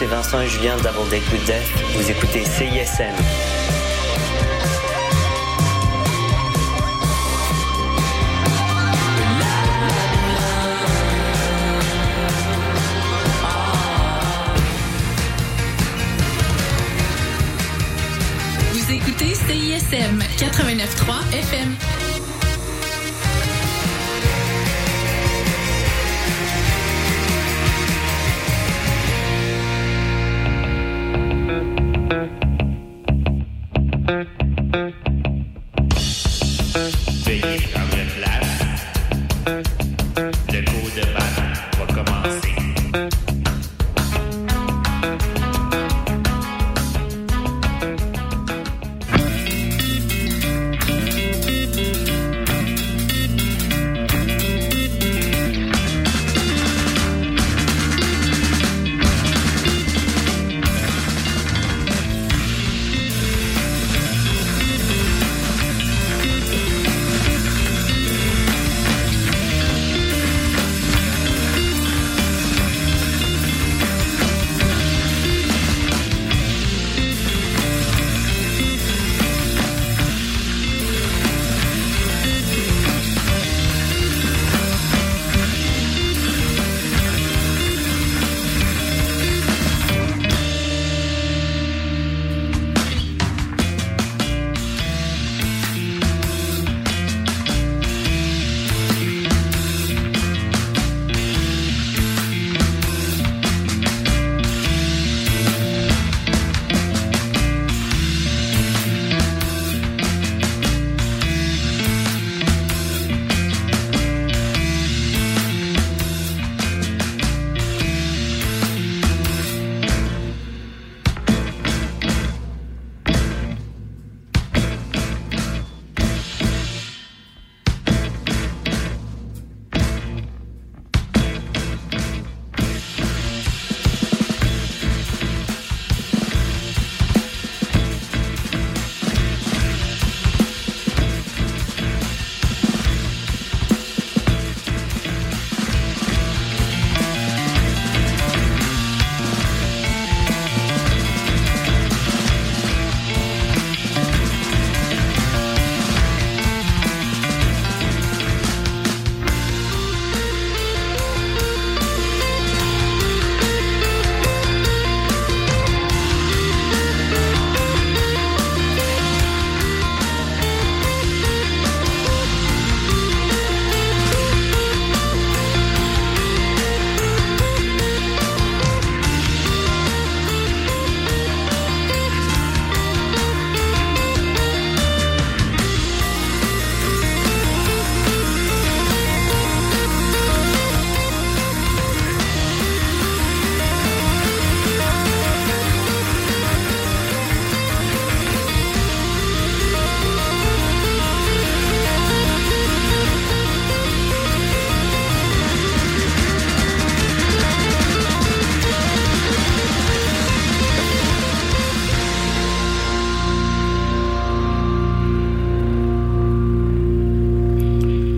c'est Vincent et Julien Double Date with Death. Vous écoutez CISM. Vous écoutez CISM 89.3 FM.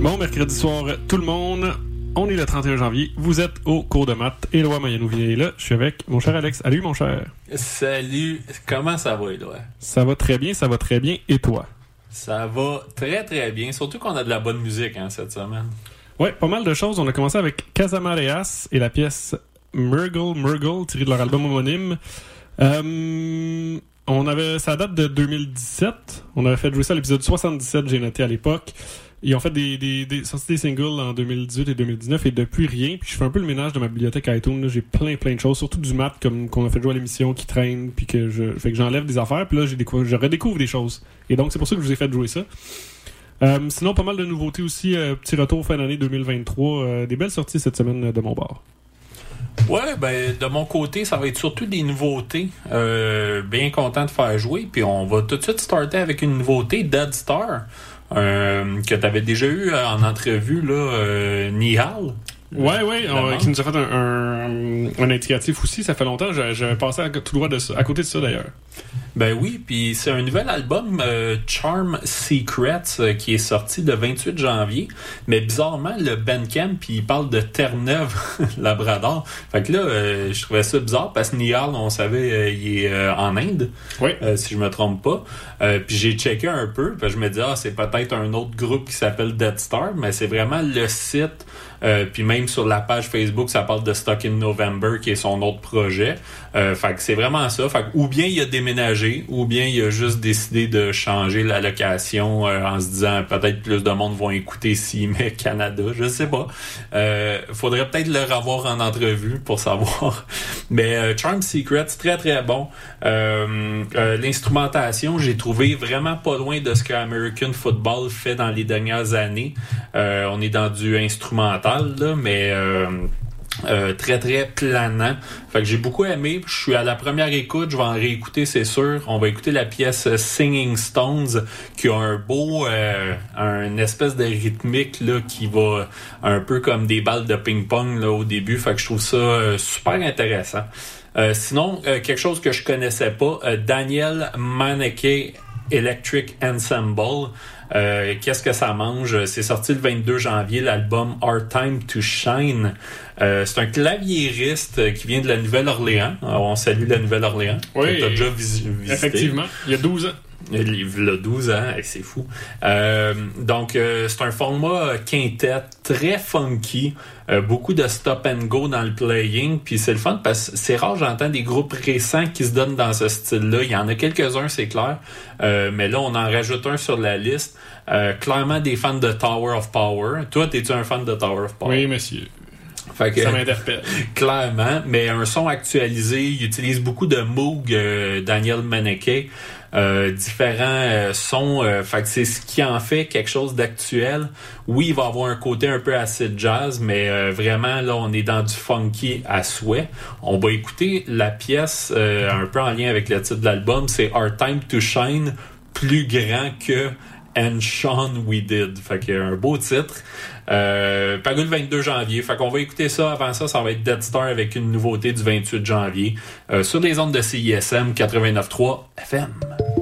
Bon mercredi soir, tout le monde. On est le 31 janvier. Vous êtes au cours de maths. Éloi Mayanou-Villers est là. Je suis avec mon cher Alex. Salut, mon cher. Salut, comment ça va, Éloi? Ça va très bien, ça va très bien. Et toi? Ça va très très bien, surtout qu'on a de la bonne musique hein, cette semaine. Ouais, pas mal de choses. On a commencé avec Casamareas et la pièce Murgle Murgle, tirée de leur album homonyme. Euh, on avait, ça date de 2017. On avait fait jouer ça à l'épisode 77, j'ai noté à l'époque. Ils ont fait des, des, des, des singles en 2018 et 2019 et depuis rien. Puis je fais un peu le ménage de ma bibliothèque iTunes. J'ai plein plein de choses, surtout du mat comme qu'on a fait jouer à l'émission qui traîne. Puis que je fait que j'enlève des affaires. Puis là, j'ai je redécouvre des choses. Et donc c'est pour ça que je vous ai fait jouer ça. Euh, sinon, pas mal de nouveautés aussi. euh, petit retour fin d'année 2023. euh, des belles sorties cette semaine de mon bar. Ouais, ben de mon côté, ça va être surtout des nouveautés. Bien content de faire jouer. Puis on va tout de suite starter avec une nouveauté, Dead Star, que tu déjà eu euh, en entrevue, là, euh, Nihal? Ouais, ouais, on- qui nous a fait un, un, un indicatif aussi. Ça fait longtemps. J'avais passé à, tout droit de à côté de ça d'ailleurs. Ben oui, puis c'est un nouvel album, euh, Charm Secrets, euh, qui est sorti le 28 janvier. Mais bizarrement, le Bandcamp, puis il parle de Terre-Neuve, Labrador. Fait que là, euh, je trouvais ça bizarre parce que Niall, on savait, il est en Inde, Oui. si je me trompe pas. Puis j'ai checké un peu, puis je me dis, ah, c'est peut-être un autre groupe qui s'appelle Dead Star, mais c'est vraiment le site. Euh, puis même sur la page Facebook, ça parle de Stock in November, qui est son autre projet. Euh, fait que c'est vraiment ça. Fait que ou bien il a déménagé, ou bien il a juste décidé de changer la location euh, en se disant peut-être plus de monde vont écouter s'il met Canada. Je sais pas. Euh, faudrait peut-être le revoir en entrevue pour savoir. Mais euh, Charm Secrets, très très bon. L'instrumentation, j'ai trouvé vraiment pas loin de ce que American Football fait dans les dernières années. On est dans du instrumental, mais euh, euh, très très planant. Fait que j'ai beaucoup aimé. Je suis à la première écoute, je vais en réécouter, c'est sûr. On va écouter la pièce euh, Singing Stones qui a un beau, un espèce de rythmique là qui va un peu comme des balles de ping-pong là au début. Fait que je trouve ça super intéressant. Sinon, quelque chose que je connaissais pas, Daniel Maneke Electric Ensemble. Euh, Qu'est-ce que ça mange? C'est sorti le 22 janvier, l'album Our Time to Shine. Euh, c'est un claviériste qui vient de la Nouvelle-Orléans. On salue la Nouvelle-Orléans. Oui, que déjà visi- visité. Effectivement. Il y a 12 ans. Il a 12 ans, et c'est fou. Euh, donc, euh, c'est un format quintet très funky. Euh, beaucoup de stop and go dans le playing. Puis c'est le fun parce que c'est rare, j'entends des groupes récents qui se donnent dans ce style-là. Il y en a quelques-uns, c'est clair. Mais là, on en rajoute un sur la liste. Clairement des fans de Tower of Power. Toi, es-tu un fan de Tower of Power? Oui, monsieur. Fait que- Ça m'interpelle. clairement, mais un son actualisé. Il utilise beaucoup de Moog, euh, Daniel Maneke, différents euh, sons. euh, fait que c'est ce qui en fait quelque chose d'actuel. Oui, il va avoir un côté un peu acid jazz, mais euh, vraiment là, on est dans du funky à souhait. On va écouter la pièce euh, un peu en lien avec le titre de l'album. C'est Our Time to Shine, plus grand que And Sean We Did. Fait que un beau titre. Euh, paru le 22 janvier. Fait qu'on va écouter ça. Avant ça, ça va être Dead Star avec une nouveauté du 28 janvier. euh, sur les ondes de CISM 89.3 FM.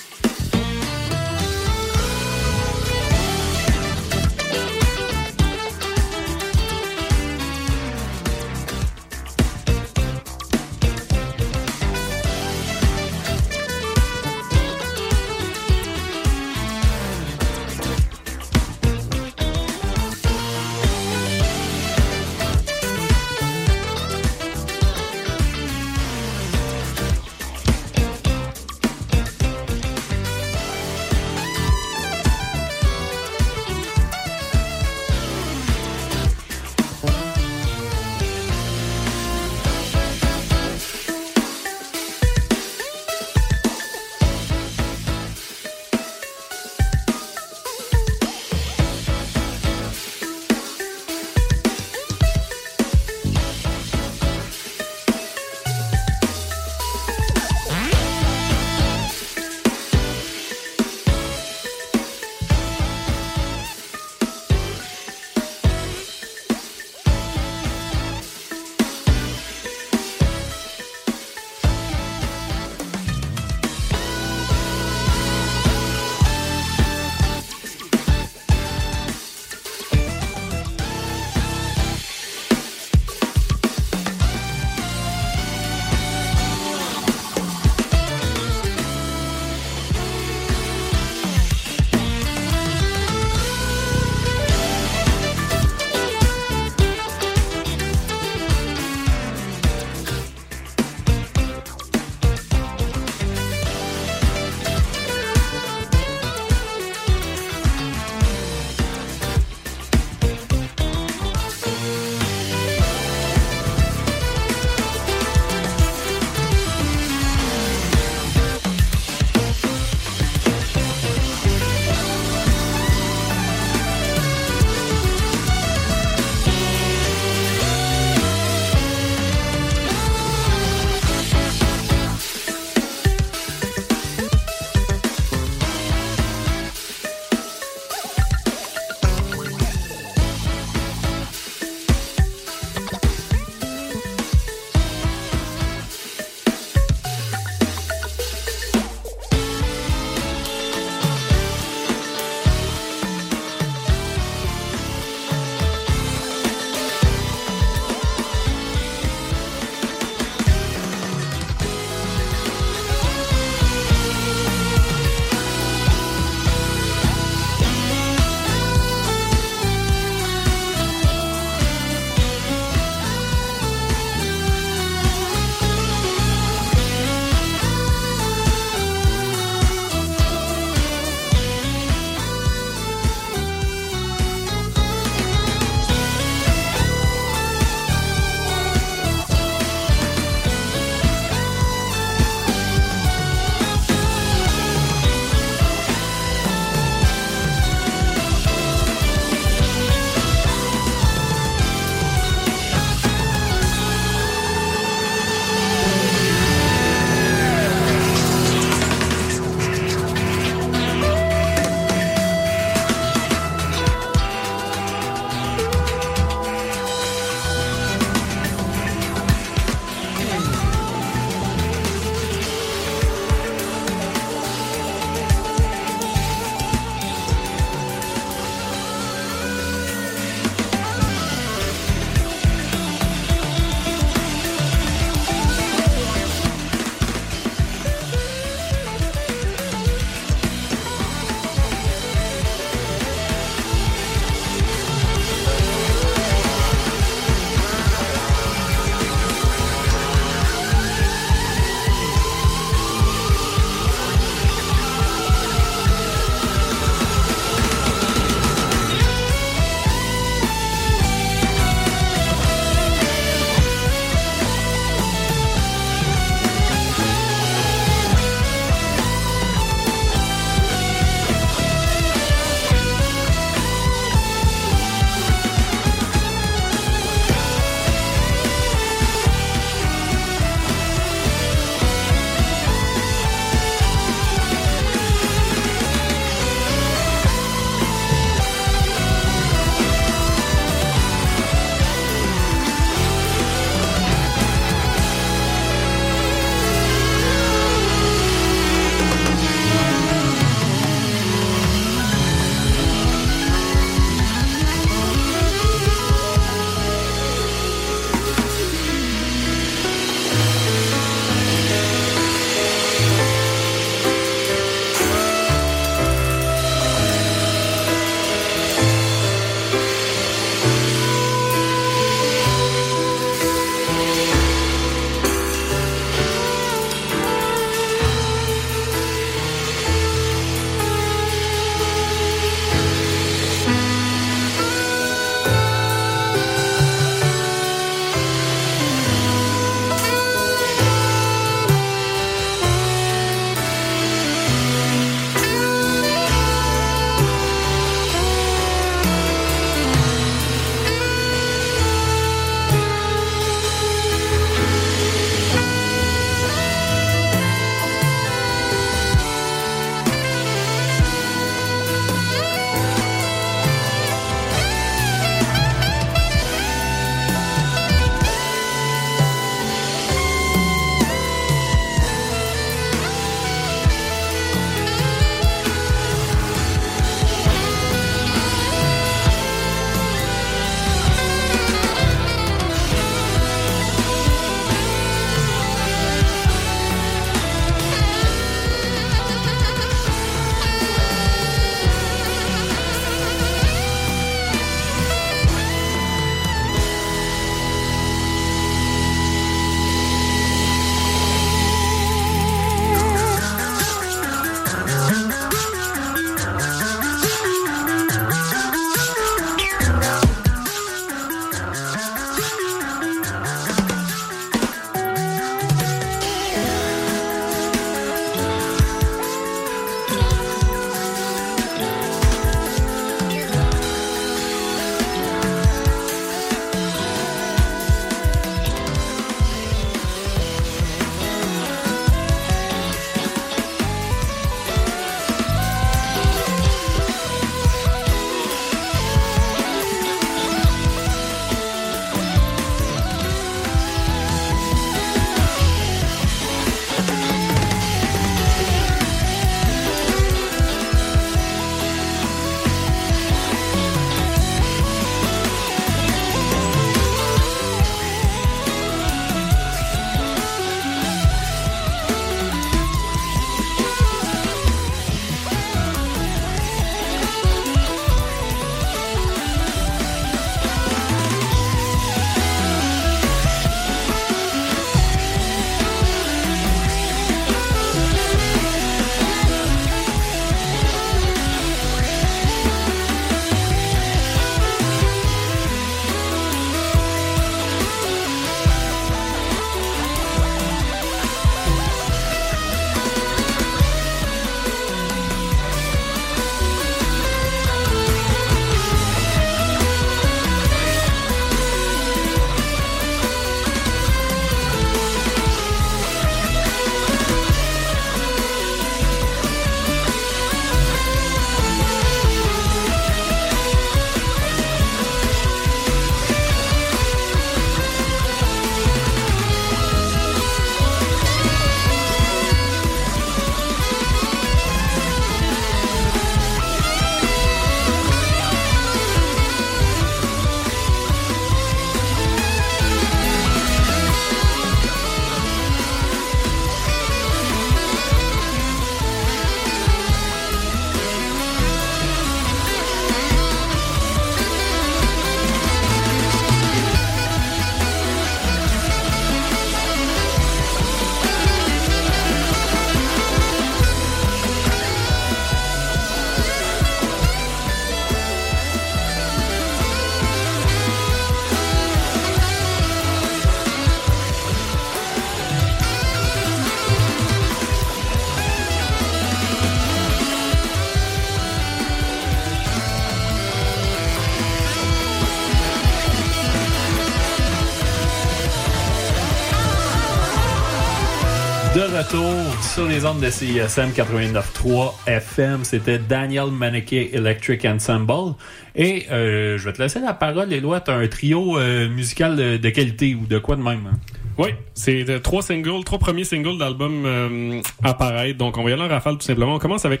Sur les ondes de CISM 89.3 FM, c'était Daniel Maneke Electric Ensemble. Et euh, je vais te laisser la parole, Éloi. Tu un trio euh, musical de, qualité ou de quoi de même? Hein? Oui, c'est trois singles, trois premiers singles d'albums euh, apparaître. Donc on va y aller en rafale tout simplement. On commence avec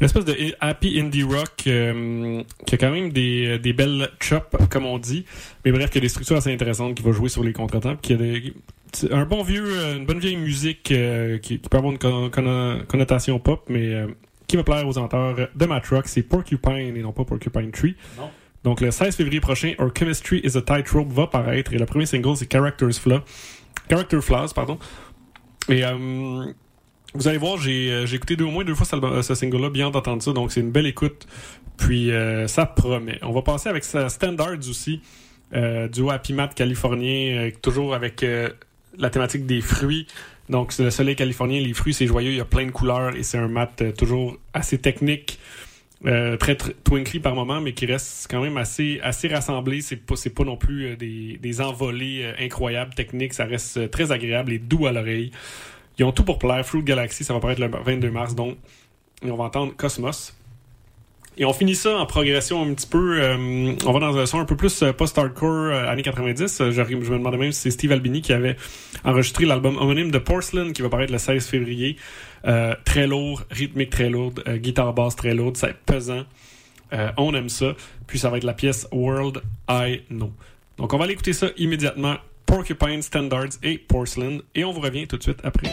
une espèce de happy indie rock euh, qui a quand même des, des belles chops, comme on dit. Mais bref, qui a des structures assez intéressantes, qui va jouer sur les contretemps, qui un bon vieux, euh, une bonne vieille musique euh, qui, qui, peut avoir une con, con, connotation pop, mais euh, qui va plaire aux amateurs de Matrock. C'est Porcupine et non pas Porcupine Tree. Non. Donc le 16 février prochain, Our Chemistry is a Tightrope va paraître et le premier single c'est Characters Flaw. Character Flaws, pardon. Et euh, vous allez voir, j'ai écouté deux, au moins deux fois ce, ce single-là, bien d'entendre ça, donc c'est une belle écoute. Puis ça promet. On va passer avec sa Standards aussi, du Happy Mat californien, toujours avec la thématique des fruits. Donc, c'est le soleil californien, les fruits, c'est joyeux, il y a plein de couleurs et c'est un mat euh, toujours assez technique, euh, très, twinkly par moment, mais qui reste quand même assez, assez rassemblé. C'est pas, pas non plus euh, des, envolées incroyables techniques, ça reste très agréable et doux à l'oreille. Ils ont tout pour plaire. Fruit Galaxy, ça va paraître le 22 mars, donc, on va entendre Cosmos. Et on finit ça en progression un petit peu. Euh, on va dans un son un peu plus euh, post-hardcore euh, années 90. Je, je, me demandais même si c'est Steve Albini qui avait enregistré l'album homonyme de Porcelain qui va paraître le 16 février. Euh, très lourd, rythmique très lourde, guitare basse très lourde, c'est pesant. on aime ça. Puis ça va être la pièce World I Know. Donc on va aller écouter ça immédiatement. Porcupine, Standards et Porcelain. Et on vous revient tout de suite après.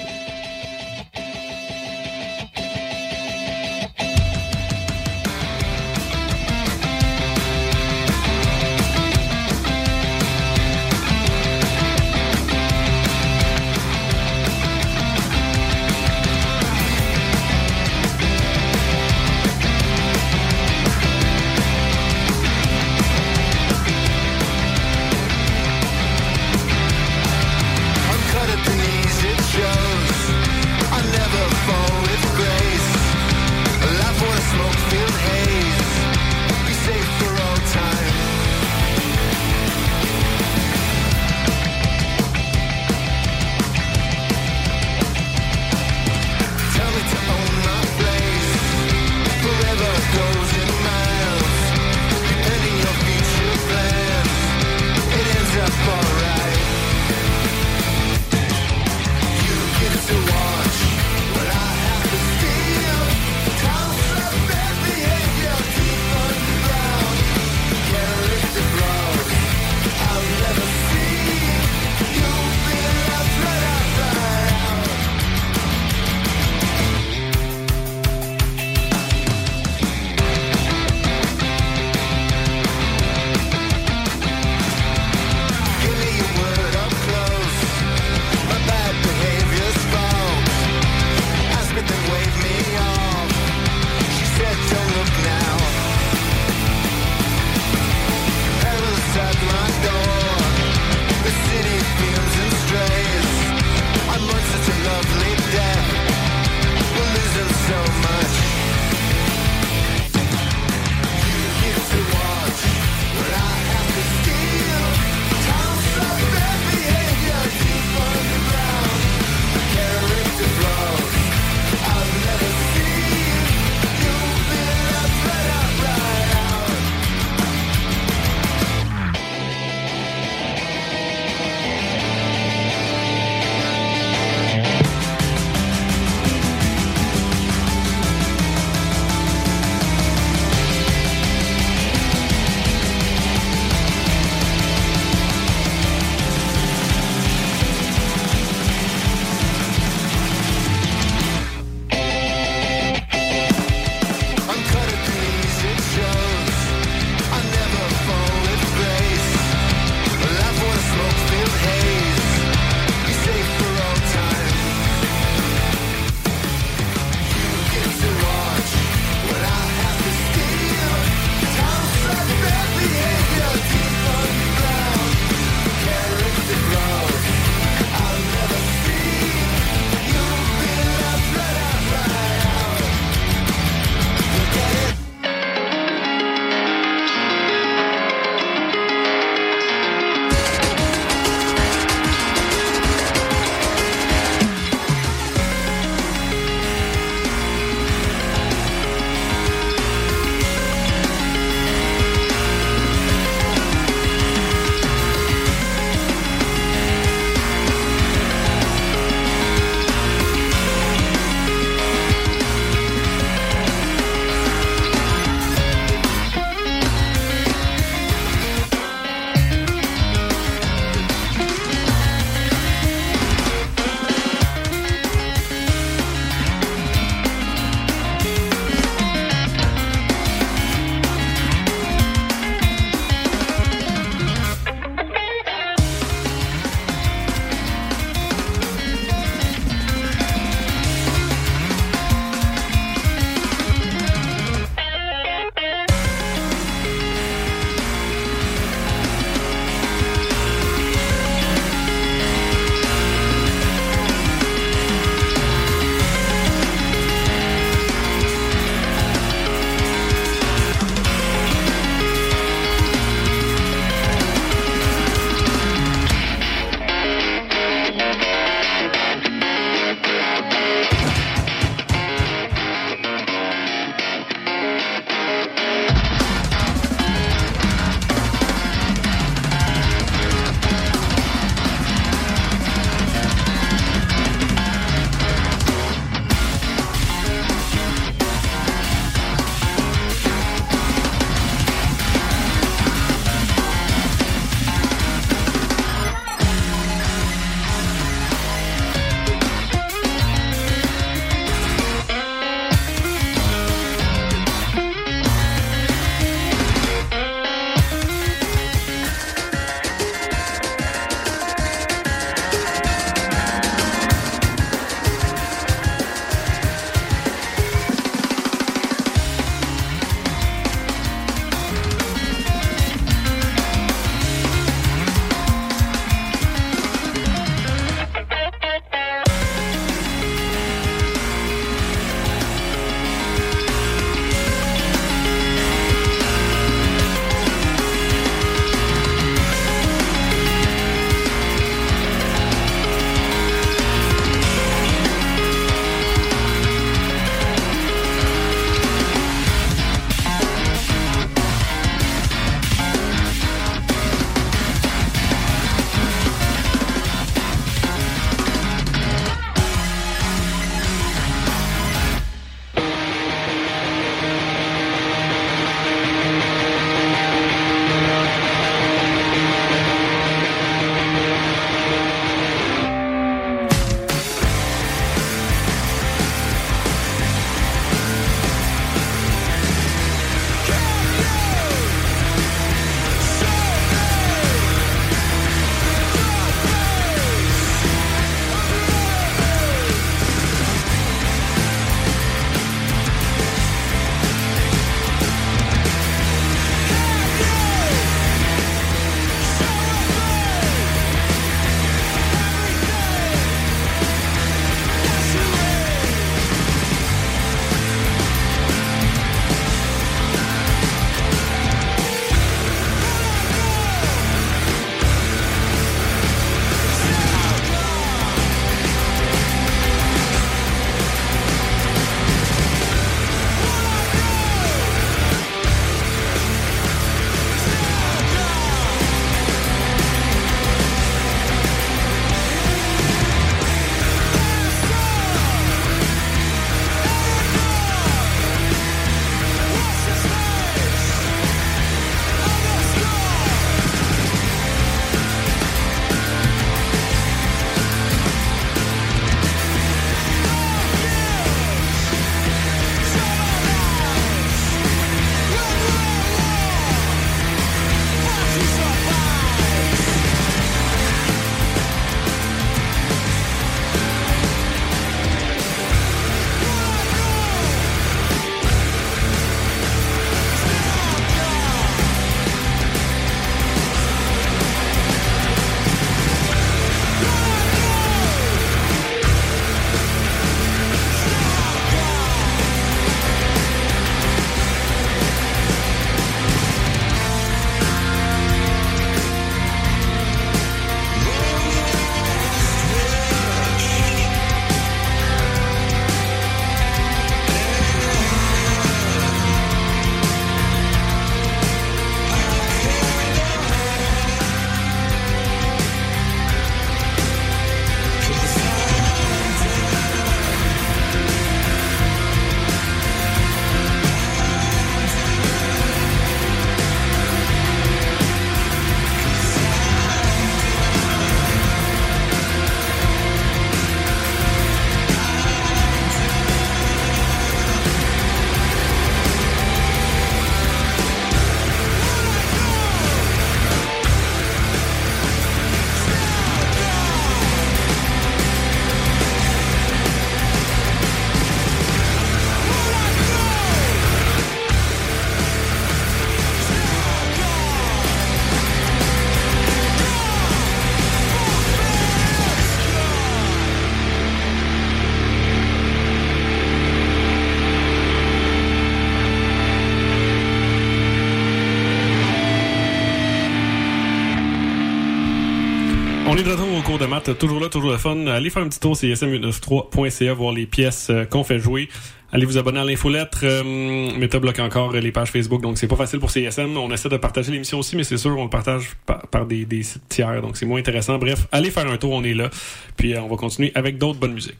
De maths, toujours là, toujours le fun. Allez faire un petit tour sur csm193.ca, voir les pièces euh, qu'on fait jouer. Allez vous abonner à l'infolettre. Euh, Meta encore les pages Facebook, donc c'est pas facile pour CSM. On essaie de partager l'émission aussi, mais c'est sûr, on le partage par, des, sites tiers, donc c'est moins intéressant. Bref, allez faire un tour, on est là. Puis euh, on va continuer avec d'autres bonnes musiques.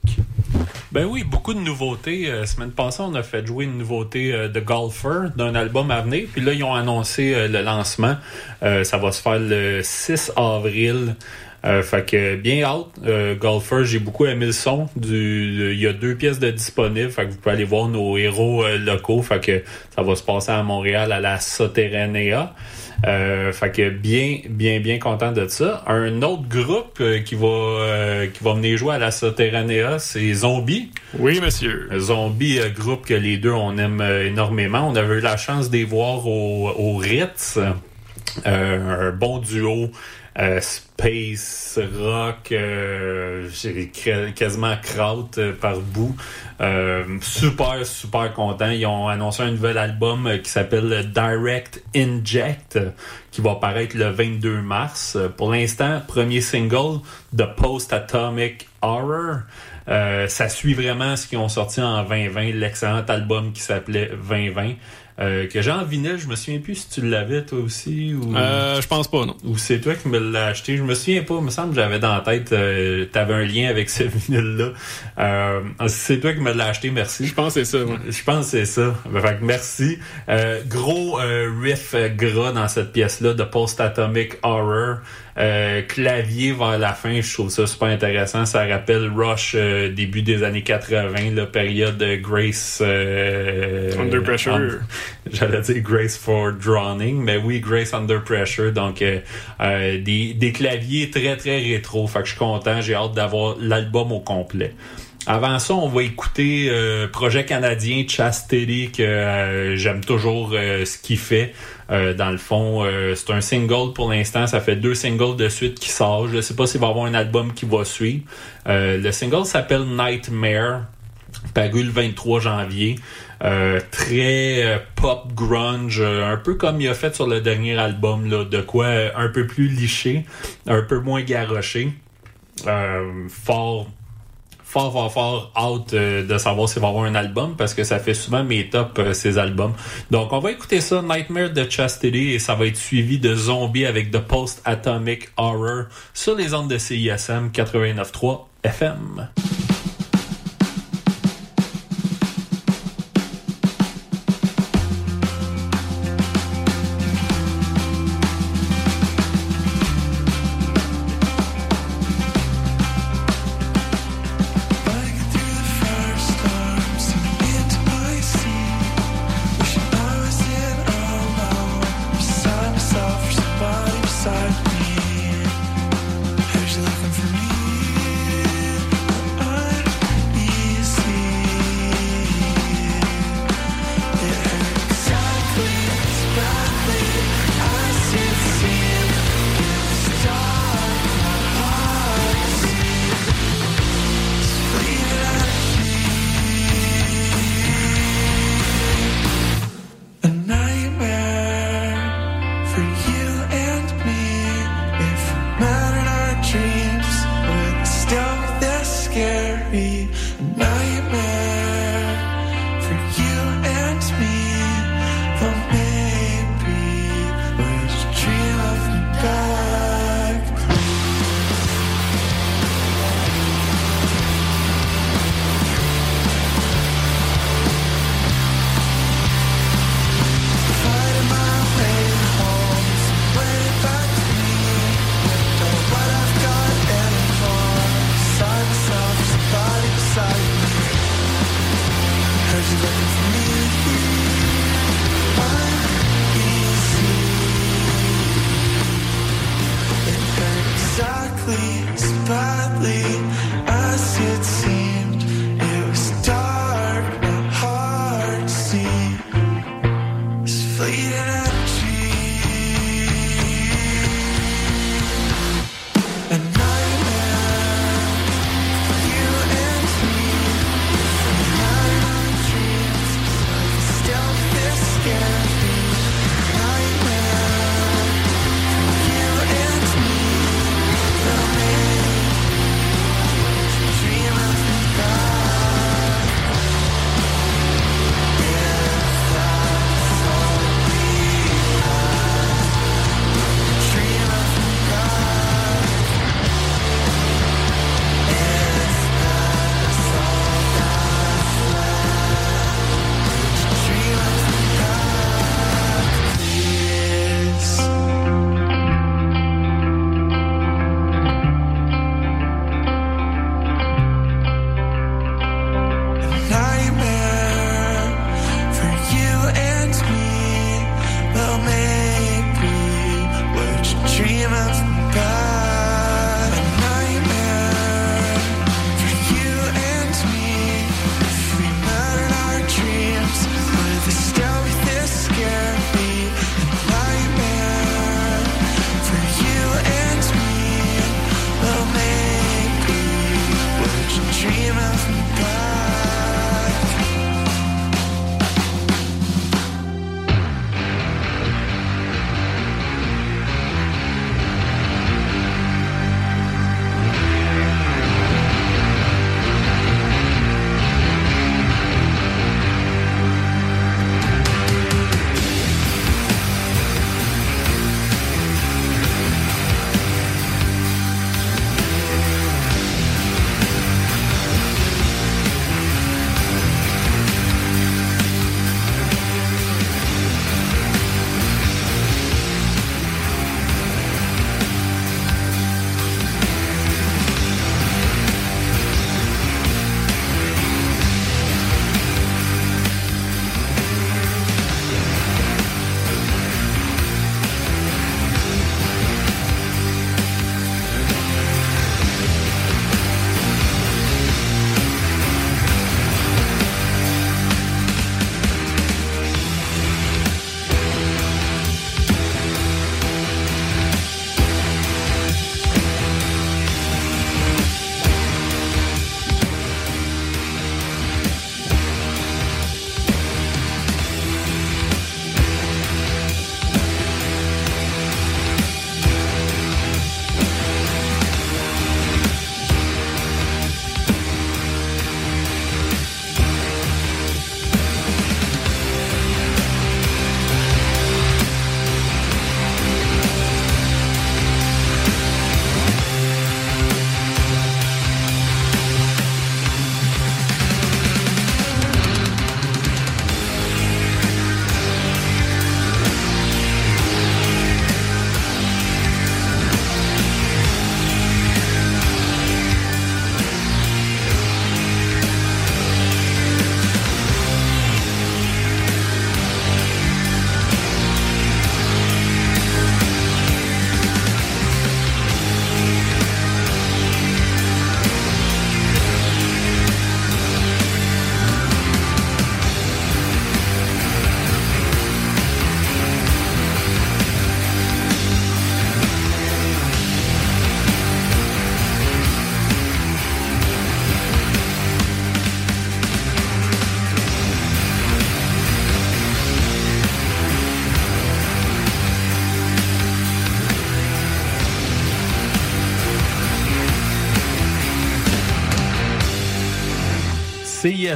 Ben oui, beaucoup de nouveautés. Euh, semaine passée, on a fait jouer une nouveauté euh, de Golfer d'un album à venir. Puis là, ils ont annoncé euh, le lancement. Euh, ça va se faire le 6 avril. Euh, fait que bien hâte. Euh, Golfer, j'ai beaucoup aimé le son. Du, il y a deux pièces de disponibles. Fait que vous pouvez aller voir nos héros euh, locaux. Fait que ça va se passer à Montréal à la Soterranea. Euh, fait que bien, bien, bien content de ça. Un autre groupe qui va qui va venir jouer à la Soterranea, c'est Zombie. Oui, monsieur. Zombie, groupe que les deux on aime énormément. On avait eu la chance de les voir au, au Ritz. Un bon duo. Euh, space rock euh, quasiment kraut euh, par bout. Euh, super super content. Ils ont annoncé un nouvel album qui s'appelle Direct Inject qui va paraître le 22 mars. Pour l'instant premier single de Post Atomic Horror ça suit vraiment ce qu'ils ont sorti en 2020, l'excellent album qui s'appelait 2020, euh, que j'ai en vinyle. Je me souviens plus si tu l'avais toi aussi ou, Euh, je pense pas, non. ou c'est toi qui me l'as acheté. Je me souviens pas. Il me semble que j'avais dans la tête, euh, t'avais un lien avec ce vinyle-là. Euh, c'est toi qui me l'as acheté, merci. Je pense que c'est ça, ouais. Je pense que c'est ça. Ben, Fait que merci. Euh, gros riff gras dans cette pièce-là de Post-Atomic Horror. Euh, clavier vers la fin, je trouve ça super intéressant. Ça rappelle Rush euh, début des années 80, la période de Grace... euh, Under Pressure. J'allais dire Grace for Drowning, mais oui, Grace Under Pressure. Donc, euh, euh, des, des claviers très, très rétro. Fait que je suis content. J'ai hâte d'avoir l'album au complet. Avant ça, on va écouter euh, projet canadien Chastity que euh, j'aime toujours euh, ce qu'il fait. Euh, dans le fond, euh, c'est un single pour l'instant. Ça fait deux singles de suite qui sortent. Je sais pas s'il va y avoir un album qui va suivre. Euh, le single s'appelle Nightmare paru le 23 janvier. Euh, très euh, pop grunge, euh, un peu comme il a fait sur le dernier album, là, de quoi un peu plus liché, un peu moins garoché. Fort fort, fort, fort hâte euh, de savoir s'il va avoir un album parce que ça fait souvent mes tops, euh, ces albums. Donc, on va écouter ça, Nightmare de Chastity, et ça va être suivi de Zombie avec The Post-Atomic Horror sur les ondes de CISM 89.3 FM.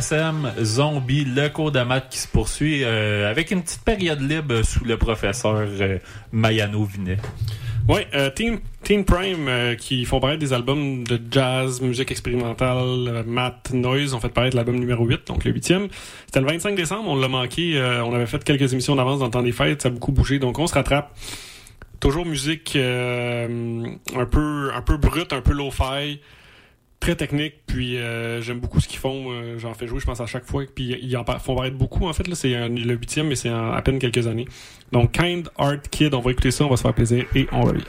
CISM Zombie, le cours de maths qui se poursuit euh, avec une petite période libre sous le professeur euh, Mayano Vinet. Ouais, euh, Teen, Prime euh, qui font paraître des albums de jazz, musique expérimentale, euh, noise, ont fait paraître l'album numéro 8, donc le huitième. C'était le 25 décembre, on l'a manqué, euh, on avait fait quelques émissions d'avance dans le temps des fêtes, ça a beaucoup bougé, donc on se rattrape. Toujours musique un peu un peu brute, un peu low-fi, très technique, puis euh, j'aime beaucoup ce qu'ils font, euh, j'en fais jouer je pense à chaque fois, puis ils en font paraître beaucoup en fait, c'est le huitième mais c'est à peine quelques années. Donc Kind Art Kid, on va écouter ça, on va se faire plaisir et on revient.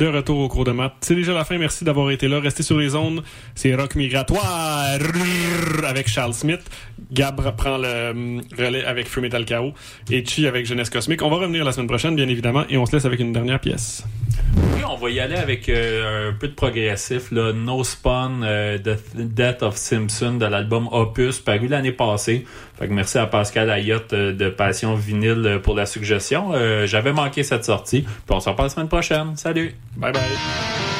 De retour au cours de maths. C'est déjà la fin. Merci d'avoir été là. Restez sur les zones. C'est Rock Migratoire avec Charles Smith. Gab prend le hum, relais avec Free Metal Chaos. Et Chi avec Jeunesse Cosmique. On va revenir la semaine prochaine, bien évidemment. Et on se laisse avec une dernière pièce. Oui, on va y aller avec euh, un peu de progressif. Là. No Spawn, euh, The Death of Simpson de l'album Opus, paru l'année passée. Merci à Pascal Ayotte euh, de Passion Vinyle euh, pour la suggestion. Euh, J'avais manqué cette sortie. Puis on se reparle la semaine prochaine. Salut! Bye bye.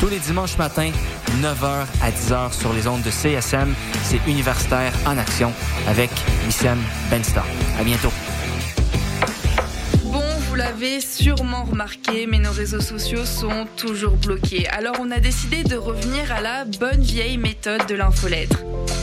Tous les dimanches matins, 9h à 10h sur les ondes de CSM, c'est Universitaire en Action avec Wissem Benstar. À bientôt. Bon, vous l'avez sûrement remarqué, mais nos réseaux sociaux sont toujours bloqués. Alors on a décidé de revenir à la bonne vieille méthode de l'infolettre.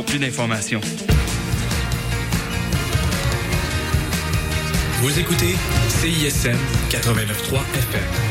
pour plus d'informations. Vous écoutez CISM 89.3 FM.